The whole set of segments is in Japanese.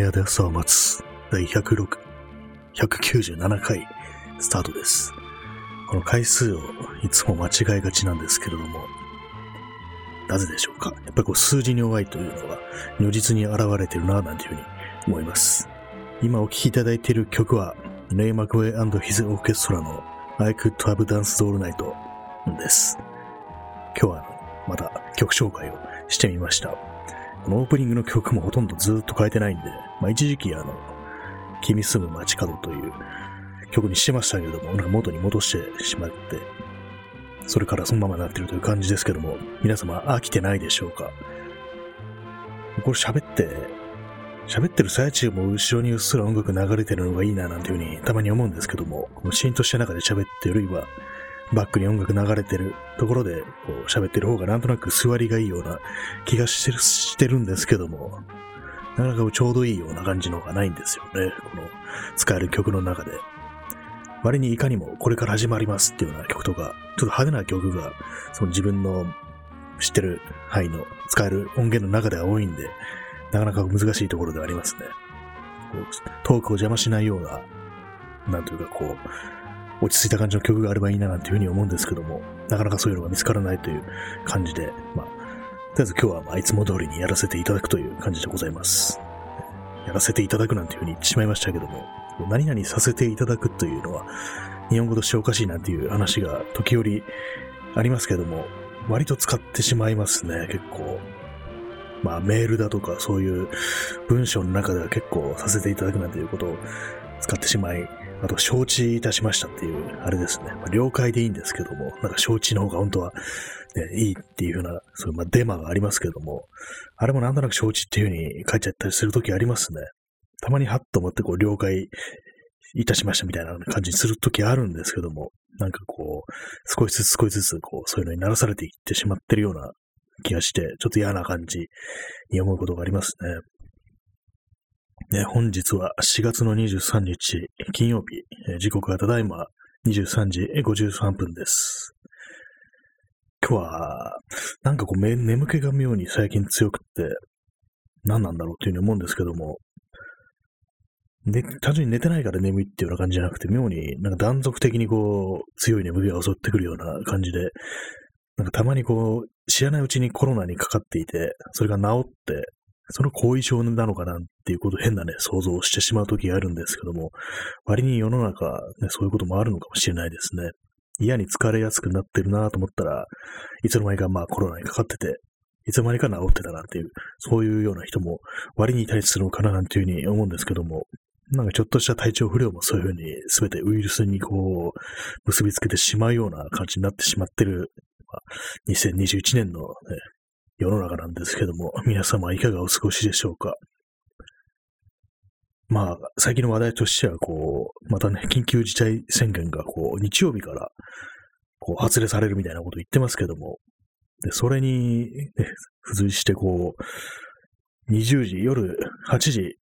部屋で朝を待つ第106、197回スタートです。この回数をいつも間違えがちなんですけれども、なぜでしょうか？やっぱりこう数字に弱いというのは如実に現れてるななんていうふうに思います。今お聴きいただいている曲は、レイ・マクウェイ &His Orchestra の I Could Have Danced All Night です。今日はまた曲紹介をしてみました。このオープニングの曲もほとんどずっと変えてないんで、まあ、一時期あの、君住む街角という曲にしてましたけれども、なんか元に戻してしまって、それからそのままになってるという感じですけども、皆様飽きてないでしょうか？これ喋って、喋ってる最中も後ろにうっすら音楽流れてるのがいいななんていうふうにたまに思うんですけども、このシーンとした中で喋ってるよりは、バックに音楽流れてるところでこう喋ってる方がなんとなく座りがいいような気がしてるしてるんですけども、なかなかちょうどいいような感じのがないんですよね。この使える曲の中で。割にいかにもこれから始まりますっていうような曲とか、ちょっと派手な曲がその自分の知ってる範囲の使える音源の中では多いんで、なかなか難しいところではありますね。こうトークを邪魔しないような、なんというかこう、落ち着いた感じの曲があればいいななんていうふうに思うんですけども、なかなかそういうのが見つからないという感じで、まあ、とりあえず今日はまあいつも通りにやらせていただくという感じでございます。やらせていただくなんていうふうに言ってしまいましたけども、何々させていただくというのは、日本語としておかしいなんていう話が時折ありますけども、割と使ってしまいますね、結構。まあメールだとかそういう文章の中では結構させていただくなんていうことを使ってしまい、あと承知いたしましたっていう、あれですね。まあ、了解でいいんですけども、なんか承知の方が本当は、ね、いいっていうふうな、そういうまあデマがありますけども、あれもなんとなく承知っていうふうに書いちゃったりするときありますね。たまにハッと思ってこう了解いたしましたみたいな感じにするときあるんですけども、なんかこう、少しずつ少しずつこう、そういうのにならされていってしまってるような気がして、ちょっと嫌な感じに思うことがありますね。ね、本日は4月の23日、金曜日、えー時刻はただいま23時53分です。今日は、なんかこう、め眠気が妙に最近強くって、何なんだろうっていうふうに思うんですけども、で、単純に寝てないから眠いっていうような感じじゃなくて、妙になんか断続的にこう、強い眠気が襲ってくるような感じで、なんかたまにこう、知らないうちにコロナにかかっていて、それが治って、その後遺症なのかなっていうこと変なね、想像をしてしまう時があるんですけども、割に世の中、ね、そういうこともあるのかもしれないですね。嫌に疲れやすくなってるなと思ったら、いつの間にかまあコロナにかかってて、いつの間にか治ってたなんていう、そういうような人も割にいたりするのかななんていうふうに思うんですけども、なんかちょっとした体調不良もそういうふうに全てウイルスにこう、結びつけてしまうような感じになってしまってる、まあ、2021年の、ね、世の中なんですけども、皆様いかがお過ごしでしょうか？まあ、最近の話題としては、こう、またね、緊急事態宣言が、こう、日曜日から、こう、発令されるみたいなこと言ってますけども、で、それに、ね、付随して、こう、20時、夜8時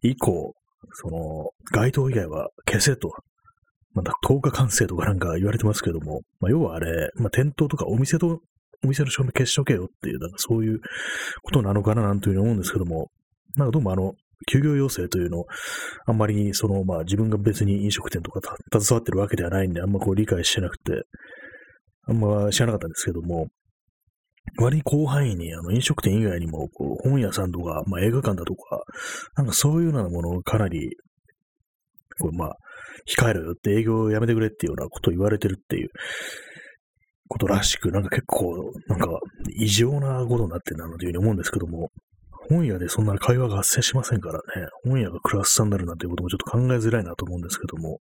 以降、その、街頭以外は消せと、また10日完成とかなんか言われてますけども、まあ、要はあれ、まあ、店頭とかお店と、お店の照明消しとけよっていう、なんかそういうことなのかななんていうふうに思うんですけども、なんかどうもあの、休業要請というのを、あんまり、その、まあ自分が別に飲食店とか携わってるわけではないんで、あんまこう理解してなくて、あんま知らなかったんですけども、割に広範囲にあの飲食店以外にも、こう本屋さんとか、まあ映画館だとか、なんかそういうようなものをかなり、こうまあ、控えろよって営業をやめてくれっていうようなことを言われてるっていうことらしく、なんか結構、なんか異常なことになってるなというふうに思うんですけども、本屋でそんな会話が発生しませんからね、本屋がクラスターになるなんていうこともちょっと考えづらいなと思うんですけども、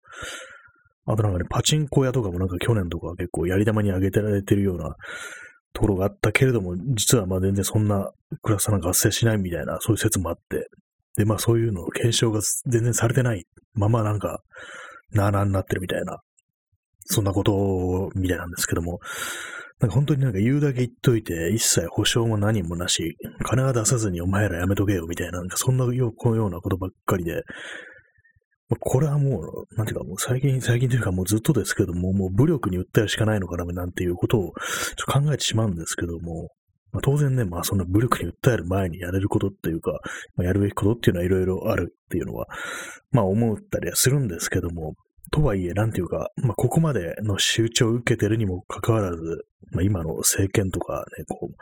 あとなんかね、パチンコ屋とかもなんか去年とか結構やり玉に上げてられてるようなところがあったけれども、実はまあ全然そんなクラスターなんか発生しないみたいな、そういう説もあって、で、まあそういうのを検証が全然されてないままなんか、なあなあになってるみたいな、そんなことみたいなんですけども、なんか本当になんか言うだけ言っといて、一切保証も何もなし、金は出さずにお前らやめとけよみたいな、なんかそんなよこのようなことばっかりで、これはもう、なんていうかもう最近、最近というかもうずっとですけども、もう武力に訴えるしかないのかななんていうことをちょっと考えてしまうんですけども、まあ、当然ね、まあそんな武力に訴える前にやれることっていうか、まあ、やるべきことっていうのはいろいろあるっていうのは、まあ思ったりはするんですけども、とはいえ、なんていうか、まあここまでの仕打ちを受けてるにもかかわらず、まあ今の政権とかね、こう、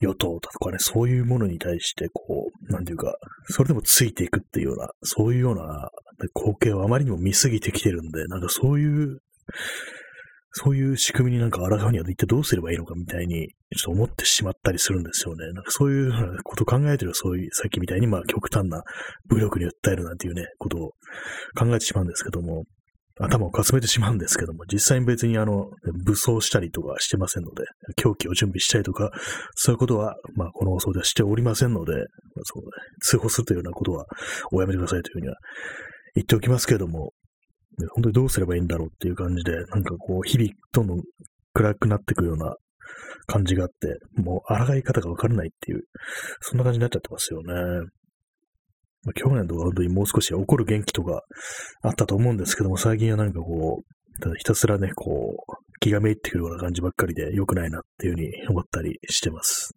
与党とかね、そういうものに対して、こう、なんていうか、それでもついていくっていうような、そういうような光景をあまりにも見すぎてきてるんで、なんかそういうそういう仕組みになんか抗うには一体どうすればいいのかみたいに、ちょっと思ってしまったりするんですよね。なんかそういうことを考えてるそういう、さっきみたいにまあ極端な武力に訴えるなんていうね、ことを考えてしまうんですけども、頭をかすめてしまうんですけども、実際に別にあの、武装したりとかしてませんので、狂気を準備したりとか、そういうことは、まあ、この放送ではしておりませんので、まあそう通報するというようなことはおやめてくださいというふうには言っておきますけれども、本当にどうすればいいんだろうっていう感じで、なんかこう、日々どんどん暗くなっていくような感じがあって、もう抗い方がわからないっていう、そんな感じになっちゃってますよね。まあ、去年とか本当にもう少し怒る元気とかあったと思うんですけども、最近はなんかこう、ただひたすらね、こう、気がめいってくるような感じばっかりで良くないなっていうふうに思ったりしてます。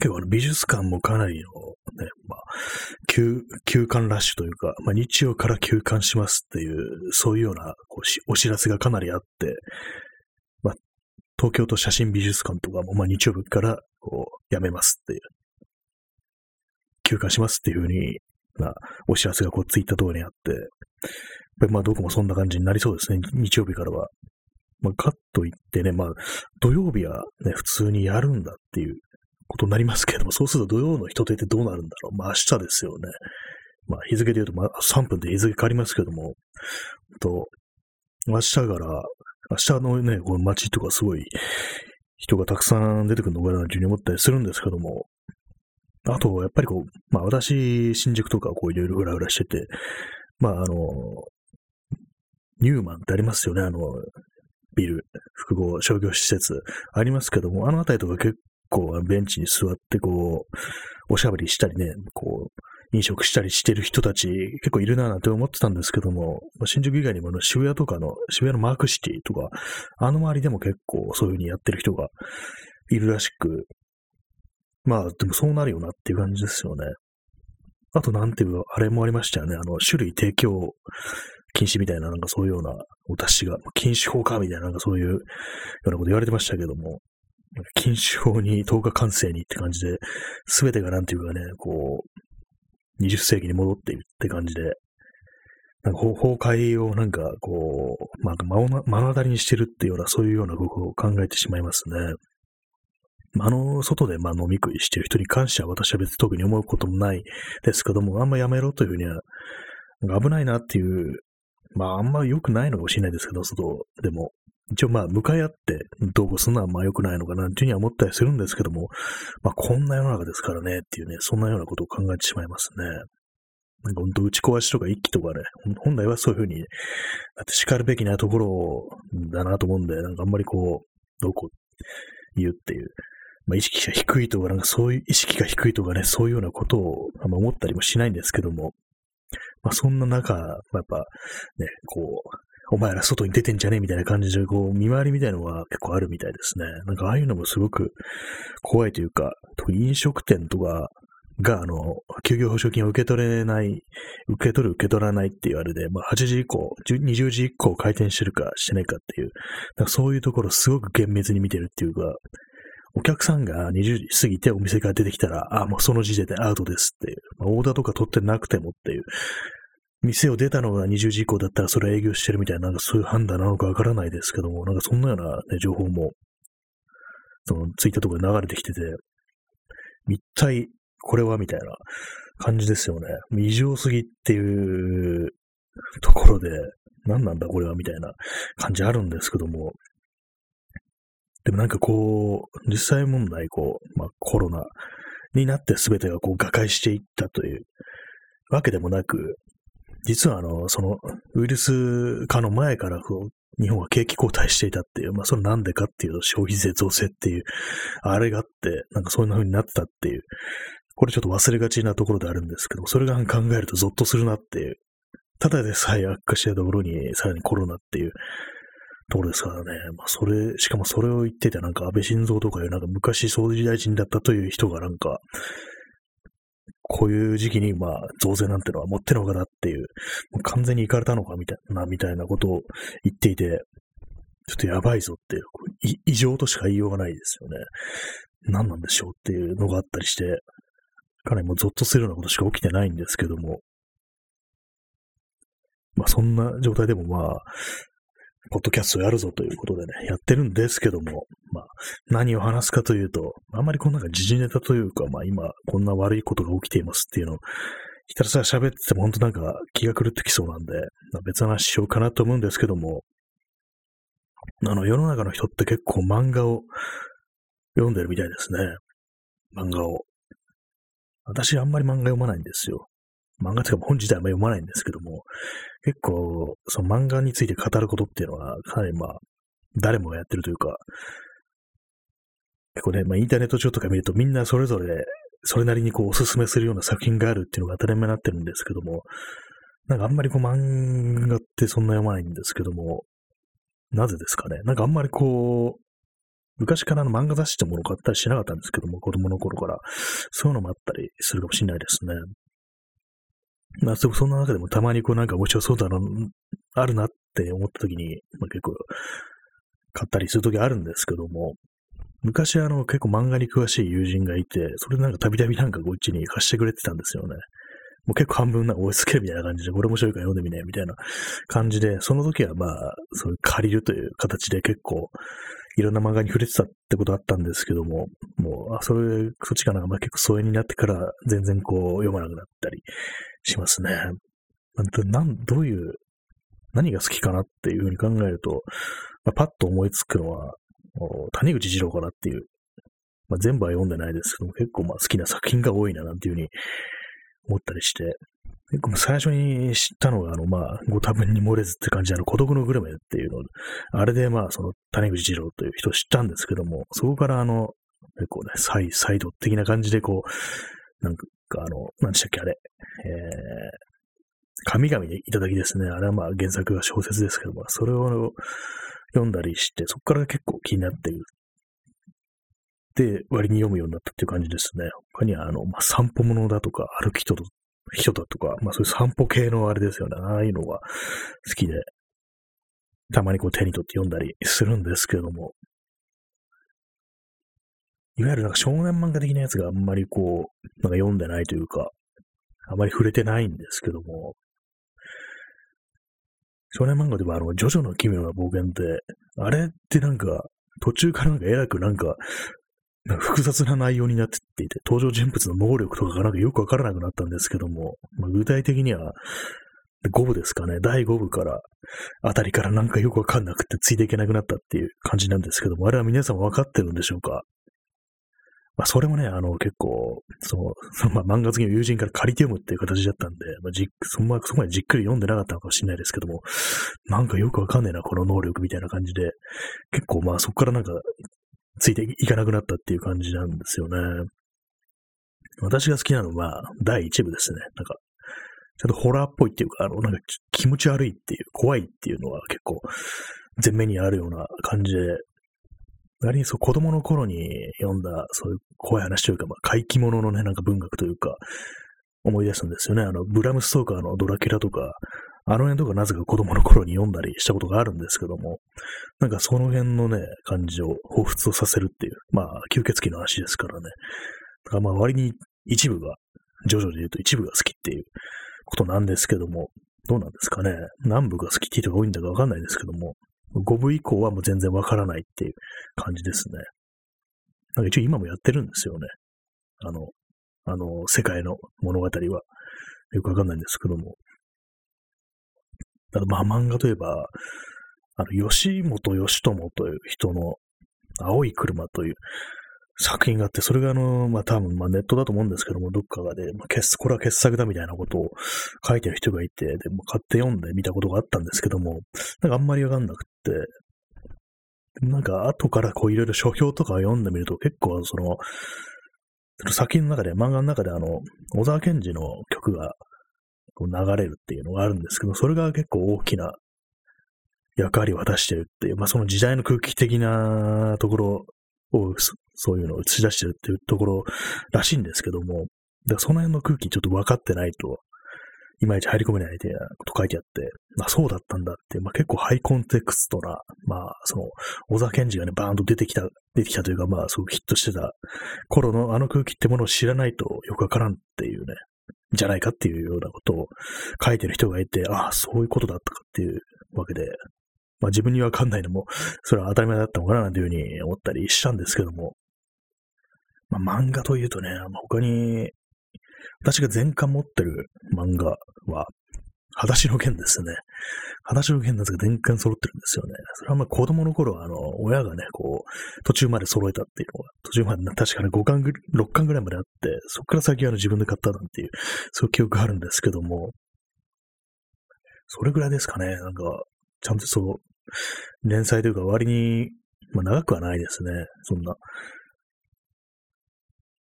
結構あの美術館もかなりのね、まあ、休、休館ラッシュというか、まあ、日曜から休館しますっていう、そういうようなこうお知らせがかなりあって、まあ、東京都写真美術館とかも、まあ、日曜日からこう、やめますっていう、休館しますっていうふうに、まあ、お知らせがこう、ツイッターとかにあって、まあ、どこもそんな感じになりそうですね、日曜日からは。まあ、かといってね、まあ、土曜日はね、普通にやるんだっていうことになりますけれども、そうすると土曜の人手ってどうなるんだろう。まあ明日ですよね。まあ日付で言うと、まあ3分で日付変わりますけども、と、明日から、明日のね、この街とかすごい人がたくさん出てくるのかなというふうに思ったりするんですけども、あと、やっぱりこう、まあ私、新宿とかこういろいろふらふらしてて、まああの、ニューマンってありますよね、あの、ビル、複合商業施設ありますけども、あのあたりとか結構ベンチに座ってこう、おしゃべりしたりね、こう、飲食したりしてる人たち結構いるななんて思ってたんですけども、新宿以外にもあの渋谷とかの、渋谷のマークシティとか、あの周りでも結構そういう風にやってる人がいるらしく、まあ、でもそうなるよなっていう感じですよね。あと、なんていう、あれもありましたよね。あの、種類提供禁止みたいな、なんかそういうようなお達しが、禁止法かみたいな、なんかそういうようなこと言われてましたけども、禁酒法に10日完成にって感じで、すべてがなんていうかね、こう、20世紀に戻っているって感じで、なんか崩壊をなんかこう、まあ、目の当たりにしてるっていうような、そういうようなことを考えてしまいますね。あの、外でまあ飲み食いしてる人に関しては私は別に特に思うこともないですけども、あんまやめろというふうには、危ないなっていう、まああんま良くないのかもしれないですけど、外でも。一応まあ、向かい合ってどうこうするのはまあ良くないのかなっていうふうには思ったりするんですけども、まあこんな世の中ですからねっていうね、そんなようなことを考えてしまいますね。なんか本当打ち壊しとか一気とかね、本来はそういうふうに、だって叱るべきなところだなと思うんで、なんかあんまりこう、どうこう言うっていう、まあ意識が低いとか、なんかそういう意識が低いとかね、そういうようなことをあんま思ったりもしないんですけども、まあそんな中、まあ、やっぱね、こう、お前ら外に出てんじゃねえみたいな感じで、こう、見回りみたいのが結構あるみたいですね。なんかああいうのもすごく怖いというか、特に飲食店とかが、あの、休業保証金を受け取れない、受け取る、受け取らないって言われて、まあ、8時以降、20時以降開店してるかしてないかっていう、そういうところすごく厳密に見てるっていうか、お客さんが20時過ぎてお店から出てきたら、あ、もうその時点でアウトですっていう、まあ、オーダーとか取ってなくてもっていう、店を出たのが20時以降だったらそれは営業してるみたいな、なんかそういう判断なのかわからないですけども、なんかそんなような、ね、情報も、そのツイッターとかで流れてきてて、一体これはみたいな感じですよね。異常すぎっていうところで、何なんだこれはみたいな感じあるんですけども、でもなんかこう、実際問題、こう、まあコロナになって全てがこう瓦解していったというわけでもなく、実はあの、そのウイルス化の前からこう、日本は景気後退していたっていう、まあそれなんでかっていうと消費税増税っていう、あれがあって、なんかそんな風になってたっていう、これちょっと忘れがちなところであるんですけど、それが考えるとゾッとするなっていう、ただでさえ悪化したところに、さらにコロナっていう、ところですからね。まあ、それ、しかもそれを言ってて、なんか安倍晋三とかいう、なんか昔総理大臣だったという人がなんか、こういう時期に、まあ、増税なんてのは持ってるのかなっていう、もう完全に行かれたのかみたいな、みたいなことを言っていて、ちょっとやばいぞっていう、異常としか言いようがないですよね。何なんでしょうっていうのがあったりして、かなりもうゾッとするようなことしか起きてないんですけども、まあそんな状態でもまあ、ポッドキャストやるぞということでね、やってるんですけども、何を話すかというと、あんまりこんなんか時事ネタというか、まあ今、こんな悪いことが起きていますっていうのを、ひたすら喋ってても本当なんか気が狂ってきそうなんで、まあ、別の話しようかなと思うんですけども、あの、世の中の人って結構漫画を読んでるみたいですね。漫画を。私あんまり漫画読まないんですよ。漫画というか本自体は読まないんですけども、結構、その漫画について語ることっていうのは、かなりまあ、誰もがやってるというか、結構ね、まあインターネット上とか見るとみんなそれぞれ、それなりにこうおすすめするような作品があるっていうのが当たり前になってるんですけども、なんかあんまりこう漫画ってそんな読まないんですけども、なぜですかね？なんかあんまりこう、昔からの漫画雑誌ってものを買ったりしなかったんですけども、子供の頃から。そういうのもあったりするかもしれないですね。まあ、そんな中でもたまにこうなんか面白そうだな、あるなって思った時に、まあ、結構買ったりする時あるんですけども、昔あの結構漫画に詳しい友人がいて、それでなんかたびたびなんかこっちに貸してくれてたんですよね。もう結構半分なんか押し付けるみたいな感じで、これ面白いから読んでみね、みたいな感じで、その時はまあ、そういう借りるという形で結構、いろんな漫画に触れてたってことあったんですけども、もう、あ、それ、そっちかな、まあ結構疎遠になってから全然こう読まなくなったりしますね。なん、どういう、何が好きかなっていうふうに考えると、まあ、パッと思いつくのは、谷口二郎かなっていう、まあ、全部は読んでないですけども、結構まあ好きな作品が多いななんていうふうに思ったりして、結構最初に知ったのが、あの、まあ、ご多分に漏れずって感じで、あの、孤独のグルメっていうの、あれでまあ、その、谷口二郎という人を知ったんですけども、そこからあの、結構ね、サイ、サイド的な感じでこう、なんかあの、何でしたっけ、あれ、えー、神々でいただきですね。あれはまあ原作が小説ですけども、それを読んだりして、そこから結構気になってる。で、割に読むようになったっていう感じですね。他には、あの、まあ、散歩物だとか、歩き人人だとか、まあそういう散歩系のあれですよね。ああいうのが好きで、たまにこう手に取って読んだりするんですけれども、いわゆるなんか少年漫画的なやつがあんまりこう、なんか読んでないというか、あまり触れてないんですけども、少年漫画ではあの、ジョジョの奇妙な冒険って、あれってなんか、途中からなんかえらくなんか、複雑な内容になってっていて、登場人物の能力とかがなんかよくわからなくなったんですけども、まあ、具体的には、5部ですかね、第5部から、あたりからなんかよくわかんなくてついていけなくなったっていう感じなんですけども、あれは皆さんわかってるんでしょうか？まあ、それもね、あの、結構、その、そのまあ、漫画好きの友人から借りて読むっていう形だったんで、まあ、じそまそこまでじっくり読んでなかったのかもしれないですけども、なんかよくわかんねえな、この能力みたいな感じで、結構まあそこからなんか、ついていかなくなったっていう感じなんですよね。私が好きなのは、第1部ですね。なんか、ちゃんとホラーっぽいっていうか、あの、なんか気持ち悪いっていう、怖いっていうのは結構、前面にあるような感じで、割にそう子供の頃に読んだ、そういう怖い話というか、まあ、怪奇物のね、なんか文学というか、思い出すんですよね。あの、ブラムストーカーのドラキュラとか、あの辺とかなぜか子供の頃に読んだりしたことがあるんですけども、なんかその辺のね、感じを彷彿とさせるっていう、まあ、吸血鬼の話ですからね。だからまあ割に一部が、ジョジョで言うと一部が好きっていうことなんですけども、どうなんですかね。何部が好きっていう人が多いんだかわかんないですけども、5部以降はもう全然わからないっていう感じですね。なんか一応今もやってるんですよね。あの、あの、世界の物語は。よくわかんないんですけども。ただまあ漫画といえば、あの、吉本義友という人の青い車という作品があって、それがあの、まあ多分、まあネットだと思うんですけども、どっかがで、まあ、これは傑作だみたいなことを書いてる人がいて、で、も買って読んでみたことがあったんですけども、なんかあんまりわかんなくって、なんか後からこういろいろ書評とか読んでみると結構その、その作品の中で、漫画の中であの、小沢健二の曲がこう流れるっていうのがあるんですけど、それが結構大きな役割を果たしてるっていう、まあその時代の空気的なところを、そういうのを映し出してるっていうところらしいんですけども、だからその辺の空気ちょっと分かってないと、いまいち入り込めないみたいなこと書いてあって、まあそうだったんだって、まあ結構ハイコンテクストな、まあその、小沢健二がね、バーンと出てきた、出てきたというか、まあすごくヒットしてた頃のあの空気ってものを知らないとよくわからんっていうね、じゃないかっていうようなことを書いてる人がいて、ああ、そういうことだったかっていうわけで、まあ自分にわかんないのも、それは当たり前だったのかななんていうふうに思ったりしたんですけども、まあ漫画というとね、他に私が全巻持ってる漫画は、裸足の剣ですね。裸足の剣なんですが全巻揃ってるんですよね。それはまあ子供の頃は、あの、親がね、こう、途中まで揃えたっていうのが、途中まで確かに5巻ぐ、6巻ぐらいまであって、そこから先は自分で買ったなんていう、そういう記憶があるんですけども、それぐらいですかね。なんか、ちゃんとそう、連載というか割に、まあ長くはないですね。そんな。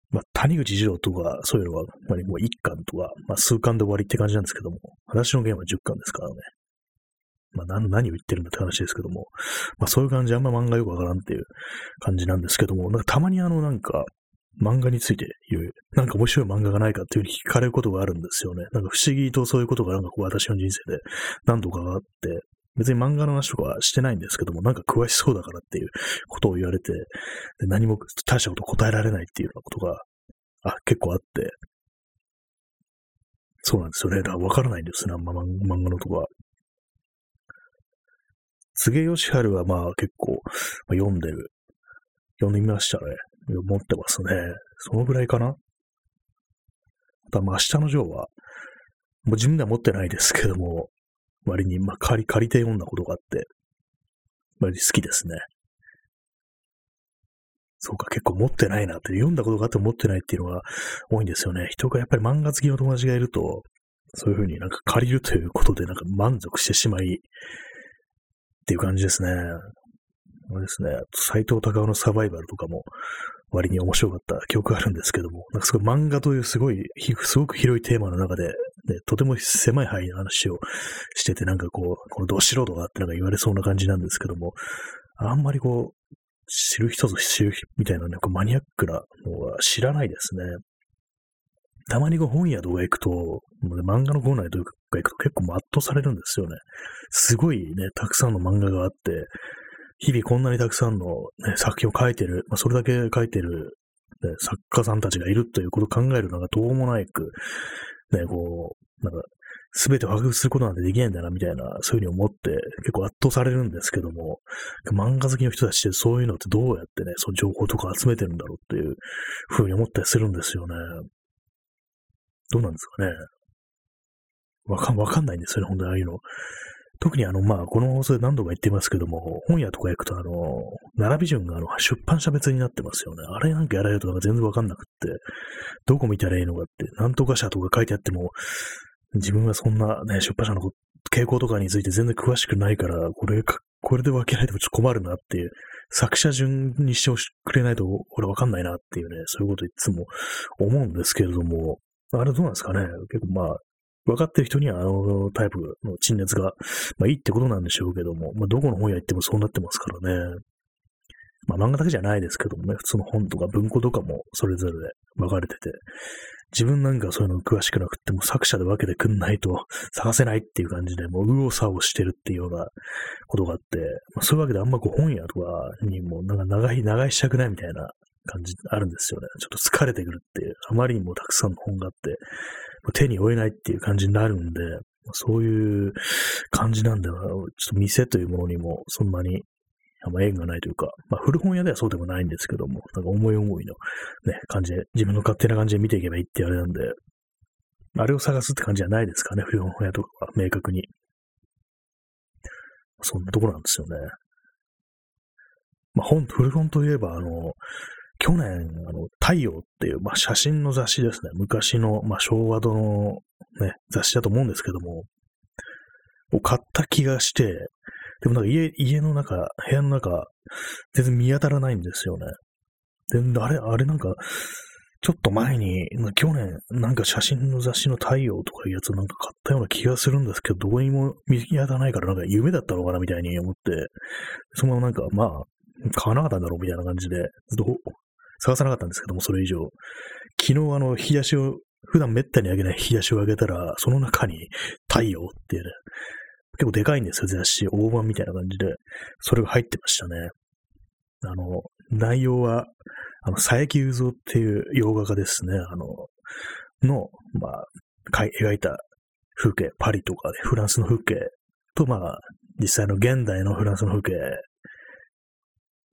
まあ、谷口二郎とか、そういうのは、まあ、もう1巻とか、まあ、数巻で終わりって感じなんですけども、話のゲームは10巻ですからね。まあ、何、を言ってるんだって話ですけども、まあ、そういう感じあんま漫画よくわからんっていう感じなんですけども、なんかたまにあの、なんか、漫画について言う、なんか面白い漫画がないかっていうふうに聞かれることがあるんですよね。なんか不思議とそういうことがなんかこう私の人生で何度かあって、別に漫画の話とかはしてないんですけども、なんか詳しそうだからっていうことを言われて、で何も大したこと答えられないっていうようなことが、あ、結構あって、そうなんですよね。だからわからないんですね、あんま漫画のとか。柘義治はまあ結構、まあ、読んでる。読んでみましたね。持ってますね。そのぐらいかな。あとはまあ明日のジョーは、もう自分では持ってないですけども、割に、まあ、借り、借りて読んだことがあって、割に好きですね。そうか、結構持ってないなって、読んだことがあって持ってないっていうのが多いんですよね。人がやっぱり漫画好きの友達がいると、そういうふうになんか借りるということでなんか満足してしまい、っていう感じですね。あれですね。斎藤隆夫のサバイバルとかも割に面白かった記憶があるんですけども、なんかすごい漫画というすごい、すごく広いテーマの中で、ね、とても狭い範囲の話をしてて、なんかこう、このど素人がってなんか言われそうな感じなんですけども、あんまりこう、知る人ぞ知るみたいなね、こうマニアックなのは知らないですね。たまにこう本屋とか行くと、漫画のコーナーとか行くと結構圧倒されるんですよね。すごいね、たくさんの漫画があって、日々こんなにたくさんの、ね、作品を書いてる、まあ、それだけ書いてる、ね、作家さんたちがいるということを考えるのがどうもないく、ね、こう、なんか、すべてを把握することなんてできないんだな、みたいな、そういうふうに思って、結構圧倒されるんですけども、漫画好きの人たちってそういうのってどうやってね、その情報とか集めてるんだろうっていうふうに思ったりするんですよね。どうなんですかね。わかわかんないんですよね、本当にああいうの。特にあの、まあ、この放送で何度か言ってますけども、本屋とか行くとあの、並び順があの、出版社別になってますよね。あれなんかやられるとなんか全然わかんなくって、どこ見たらいいのかって、なんとか社とか書いてあっても、自分はそんなね、出版社の傾向とかについて全然詳しくないから、これこれで分けないとちょっと困るなっていう、作者順にしてくれないと俺わかんないなっていうね、そういうこといつも思うんですけれども、あれどうなんですかね結構まあ、分かってる人にはあのタイプの陳列が、まあいいってことなんでしょうけども、まあどこの本屋行ってもそうなってますからね。まあ漫画だけじゃないですけどもね、普通の本とか文庫とかもそれぞれで分かれてて、自分なんかそういうの詳しくなくっても作者で分けてくんないと探せないっていう感じで、もう右往左往してるっていうようなことがあって、まあ、そういうわけであんまこう本屋とかにもなんか長い、長いしたくないみたいな感じあるんですよね。ちょっと疲れてくるっていう、あまりにもたくさんの本があって、手に負えないっていう感じになるんで、そういう感じなんだよな。ちょっと店というものにもそんなにあんま縁がないというか、まあ古本屋ではそうでもないんですけども、なんか思い思いのね、感じで、自分の勝手な感じで見ていけばいいってあれなんで、あれを探すって感じじゃないですかね、古本屋とかは明確に。そんなところなんですよね。まあ本、古本といえば、あの、去年、あの、太陽っていう、まあ、写真の雑誌ですね。昔の、まあ、昭和度のね、雑誌だと思うんですけども、を買った気がして、でもなんか家、家の中、部屋の中、全然見当たらないんですよね。全然、あれ、あれなんか、ちょっと前に、去年、なんか写真の雑誌の太陽とかいうやつなんか買ったような気がするんですけど、どこにも見当たらないから、なんか夢だったのかなみたいに思って、そのままなんか、まあ、買わなかったんだろうみたいな感じで、ずっと探さなかったんですけども、それ以上。昨日あの、日足を、普段めったにあげない日足をあげたら、その中に太陽っていうね、結構でかいんですよ、雑誌。大判みたいな感じで。それが入ってましたね。あの、内容は、あの、佐伯雄三っていう洋画家ですね、あの、の、まあ、描いた風景、パリとかで、フランスの風景と、まあ、実際の現代のフランスの風景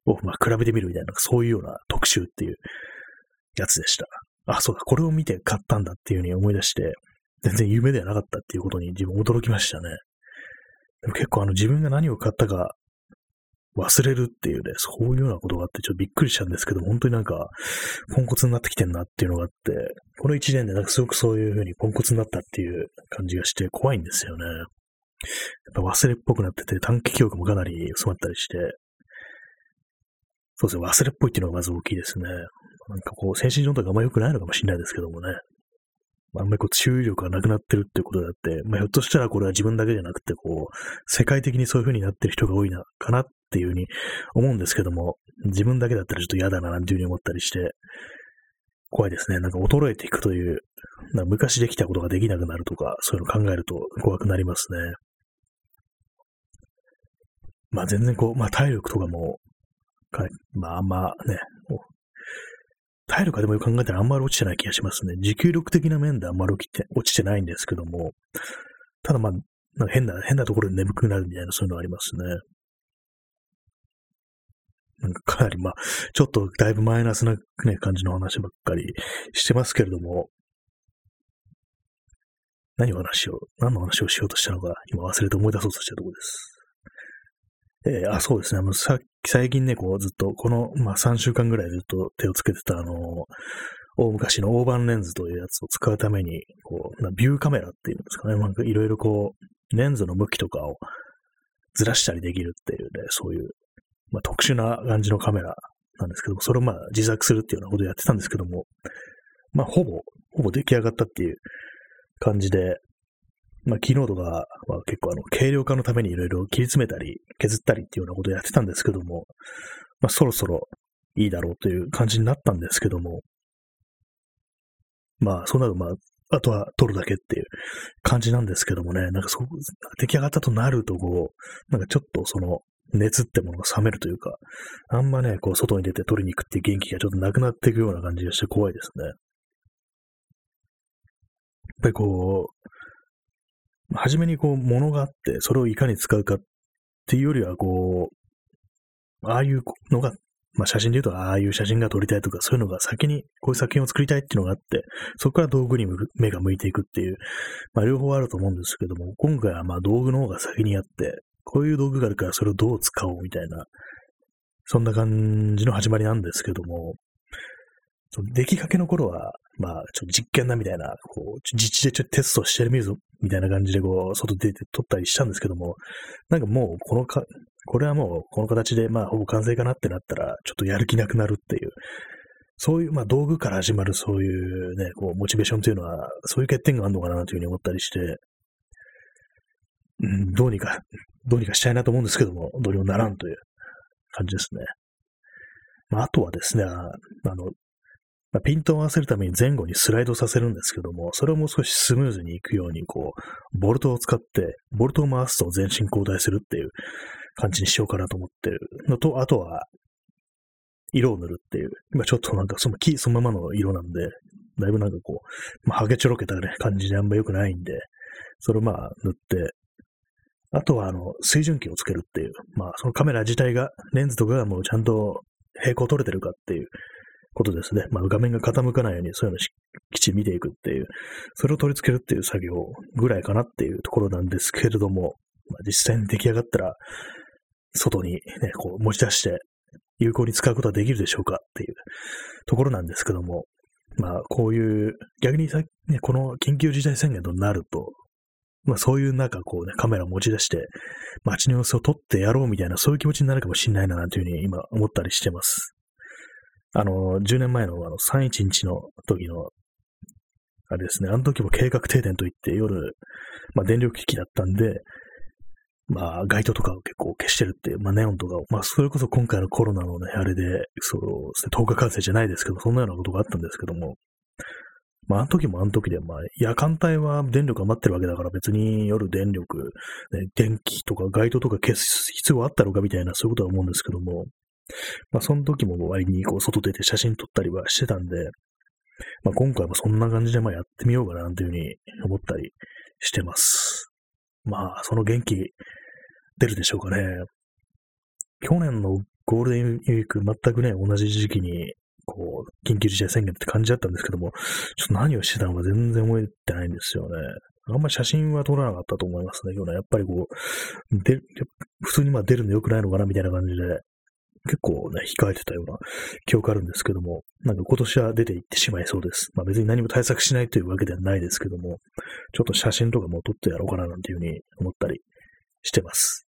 を、まあ、比べてみるみたいな、そういうような特集っていうやつでした。あ、そうだ、これを見て買ったんだっていうふうに思い出して、全然夢ではなかったっていうことに自分驚きましたね。でも結構あの自分が何を買ったか忘れるっていうね、そういうようなことがあってちょっとびっくりしたんですけど、本当になんか、ポンコツになってきてんなっていうのがあって、この一年でなんかすごくそういう風にポンコツになったっていう感じがして怖いんですよね。やっぱ忘れっぽくなってて短期記憶もかなり薄まったりして、そうですね、忘れっぽいっていうのがまず大きいですね。なんかこう、精神状態があんま良くないのかもしれないですけどもね。あんまりこう注意力がなくなってるってことだって、まあ、ひょっとしたらこれは自分だけじゃなくて、こう、世界的にそういう風になってる人が多いな、かなっていう風に思うんですけども、自分だけだったらちょっと嫌だななんていう風に思ったりして、怖いですね。なんか衰えていくという、な昔できたことができなくなるとか、そういうの考えると怖くなりますね。まあ全然こう、まあ体力とかも、まああんまね、体力でもよく考えたらあんまり落ちてない気がしますね。持久力的な面であんまり落ちて落ちてないんですけども、ただまあ、なんか変な、変なところで眠くなるみたいなそういうのありますね。なんかかなりまあ、ちょっとだいぶマイナスな、ね、感じの話ばっかりしてますけれども、何を話を、何の話をしようとしたのか、今忘れて思い出そうとしたところです。えー、あ、そうですね。あの、さ最近ね、こう、ずっと、この、まあ、3週間ぐらいずっと手をつけてた、あの、大昔の大判レンズというやつを使うために、こう、ビューカメラっていうんですかね。なんかいろいろこう、レンズの向きとかをずらしたりできるっていうね、そういう、まあ、特殊な感じのカメラなんですけど、それをまあ自作するっていうようなことをやってたんですけども、まあ、ほぼ、ほぼ出来上がったっていう感じで、まあ、キーノートが、まあ、結構あの、軽量化のためにいろいろ切り詰めたり、削ったりっていうようなことをやってたんですけども、まあ、そろそろいいだろうという感じになったんですけども、まあ、そうなると、まあ、あとは撮るだけっていう感じなんですけどもね、なんかそう、出来上がったとなると、こう、なんかちょっとその、熱ってものが冷めるというか、あんまね、こう、外に出て撮りに行くっていう元気がちょっとなくなっていくような感じがして怖いですね。やっぱりこう、初めにこう、ものがあって、それをいかに使うかっていうよりは、こう、ああいうのが、まあ写真で言うと、ああいう写真が撮りたいとか、そういうのが先に、こういう作品を作りたいっていうのがあって、そこから道具に目が向いていくっていう、まあ両方あると思うんですけども、今回はまあ道具の方が先にあって、こういう道具があるからそれをどう使おうみたいな、そんな感じの始まりなんですけども、その出来かけの頃は、まあ、ちょっと実験だみたいな、こう、実地でちょっとテストしてみるぞ、みたいな感じで、こう、外出て撮ったりしたんですけども、なんかもう、このか、これはもう、この形で、まあ、ほぼ完成かなってなったら、ちょっとやる気なくなるっていう、そういう、まあ、道具から始まるそういうね、こう、モチベーションというのは、そういう欠点があるのかなというふうに思ったりして、うん、どうにか、どうにかしたいなと思うんですけども、どうにもならんという感じですね。まあ、あとはですね、あの、まあ、ピントを合わせるために前後にスライドさせるんですけども、それをもう少しスムーズにいくように、こう、ボルトを使って、ボルトを回すと全身交代するっていう感じにしようかなと思ってる。のと、あとは、色を塗るっていう、今ちょっとなんかその木そのままの色なんで、だいぶなんかこう、まあ、ハゲちょろけた、感じであんま良くないんで、それをまあ塗って、あとはあの、水準器をつけるっていう、まあそのカメラ自体が、レンズとかがもうちゃんと平行取れてるかっていうことですね。まあ、画面が傾かないようにそういうのをきち見ていくっていう、それを取り付けるっていう作業ぐらいかなっていうところなんですけれども、まあ、実際に出来上がったら、外にね、こう持ち出して有効に使うことはできるでしょうかっていうところなんですけども、まあ、こういう、逆にさ、ね、この緊急事態宣言となると、まあそういうなんかこうね、カメラを持ち出して、街の様子を撮ってやろうみたいな、そういう気持ちになるかもしれないな、なんていうふうに今思ったりしてます。あの、10年前のあの311の時の、あれですね、あの時も計画停電といって夜、まあ電力危機だったんで、まあ街灯とかを結構消してるっていう、まあネオンとかを、まあそれこそ今回のコロナのね、あれで、そうですね、10日感染じゃないですけど、そんなようなことがあったんですけども、まあ、あの時もあの時で、まあ、夜間帯は電力余ってるわけだから別に夜電力、ね、電気とか街灯とか消す必要あったのかみたいな、そういうことは思うんですけども、まあ、その時も割にこう、外出て写真撮ったりはしてたんで、まあ、今回もそんな感じでまあやってみようかなというふうに思ったりしてます。まあ、その元気出るでしょうかね。去年のゴールデンウィーク全くね、同じ時期にこう、緊急事態宣言って感じだったんですけども、ちょっと何をしてたのか全然覚えてないんですよね。あんまり写真は撮らなかったと思いますね、今日ね。やっぱりこう、で、普通にまあ出るの良くないのかなみたいな感じで、結構ね、控えてたような記憶あるんですけども、なんか今年は出ていってしまいそうです。まあ別に何も対策しないというわけではないですけども、ちょっと写真とかも撮ってやろうかななんていうふうに思ったりしてます。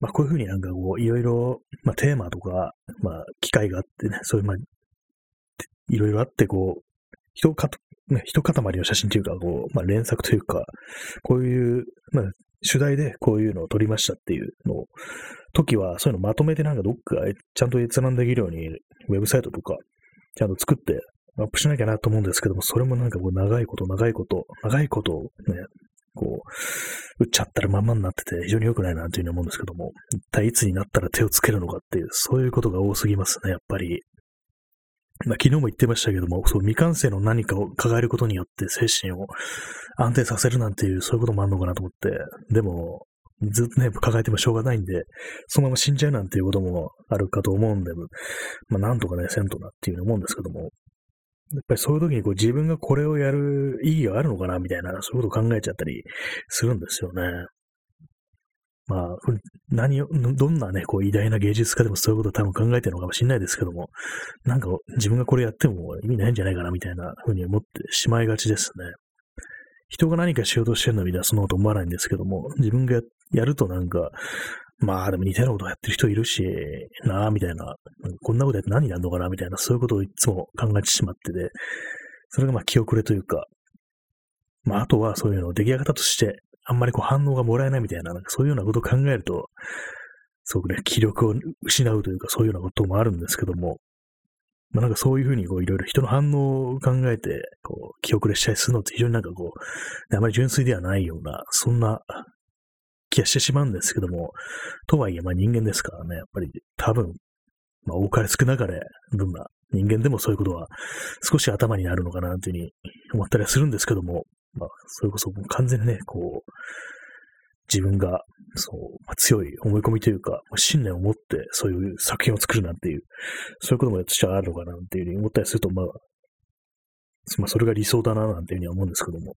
まあ、こういうふうになんかこう、いろいろ、まあ、テーマとか、まあ、機会があってね、そういう、まあ、いろいろあって、こう、人か、ね、一塊の写真というか、こう、まあ、連作というか、こういう、まあ、主題でこういうのを撮りましたっていうのを、時は、そういうのまとめてなんかどっかちゃんと閲覧できるように、ウェブサイトとか、ちゃんと作ってアップしなきゃなと思うんですけども、それもなんかこう長いこと、長いこと、長いことをね、こう、打っちゃったらまんまになってて非常に良くないなというふうに思うんですけども、一体いつになったら手をつけるのかっていう、そういうことが多すぎますね、やっぱり。まあ、昨日も言ってましたけども、そう、未完成の何かを抱えることによって精神を安定させるなんていう、そういうこともあるのかなと思って、でも、ずっとね、抱えてもしょうがないんで、そのまま死んじゃうなんていうこともあるかと思うんで、まあ、なんとかね、せんとなっていうふうに思うんですけども、やっぱりそういう時にこう自分がこれをやる意義があるのかなみたいな、そういうことを考えちゃったりするんですよね。まあ、何を、どんなね、こう偉大な芸術家でもそういうことを多分考えてるのかもしれないですけども、なんか自分がこれやっても意味ないんじゃないかなみたいな風に思ってしまいがちですね。人が何かしようとしてるのにはそのこと思わないんですけども、自分がやるとなんか、まあでも似たようなことをやってる人いるし、なあ、みたいな、こんなことやって何になるのかな、みたいな、そういうことをいつも考えてしまってて、それがまあ気遅れというか、まああとはそういうのを出来上がったとして、あんまりこう反応がもらえないみたいな、なんかそういうようなことを考えると、すごくね、気力を失うというか、そういうようなこともあるんですけども、まあなんかそういうふうにこういろいろ人の反応を考えて、こう、気遅れしたりするのって非常になんかこう、あまり純粋ではないような、そんな気がしてしまうんですけども、とはいえ、まあ人間ですからね、やっぱり多分、まあ多かれ少なかれ、どんな人間でもそういうことは少し頭になるのかなというふうに思ったりはするんですけども、まあ、それこそもう完全にね、こう、自分が、そう、まあ、強い思い込みというか、信念を持ってそういう作品を作るなんていう、そういうこともやっちゃあるのかなっていうふうに思ったりすると、まあ、まあ、それが理想だななんていうふうには思うんですけども、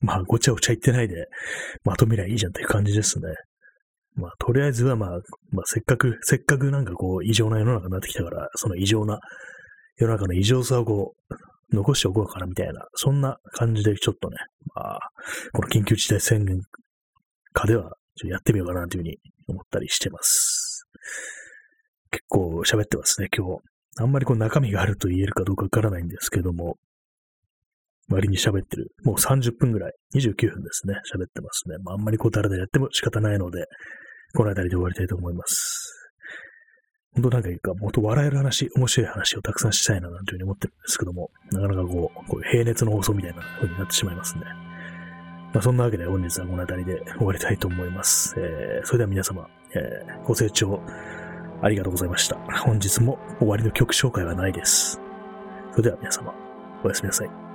まあ、ごちゃごちゃ言ってないで、まとめりゃいいじゃんっていう感じですね。まあ、とりあえずはまあ、まあ、せっかく、せっかくなんかこう、異常な世の中になってきたから、その異常な、世の中の異常さをこう、残しておこうかなみたいな、そんな感じでちょっとね、まあ、この緊急事態宣言下では、ちょやってみようかなというふうに思ったりしてます。結構喋ってますね、今日。あんまりこう中身があると言えるかどうかわからないんですけども、割に喋ってる。もう30分ぐらい、29分ですね、喋ってますね。まあ、あんまりこうだらだらやっても仕方ないので、この辺りで終わりたいと思います。本当なんかいいか、もっと笑える話、面白い話をたくさんしたいななんていうふうに思ってるんですけども、なかなかこう、こういう平熱の放送みたいな風になってしまいますね。まあ、そんなわけで本日はこの辺りで終わりたいと思います。えー、それでは皆様、えー、ご清聴ありがとうございました。本日も終わりの曲紹介はないです。それでは皆様、おやすみなさい。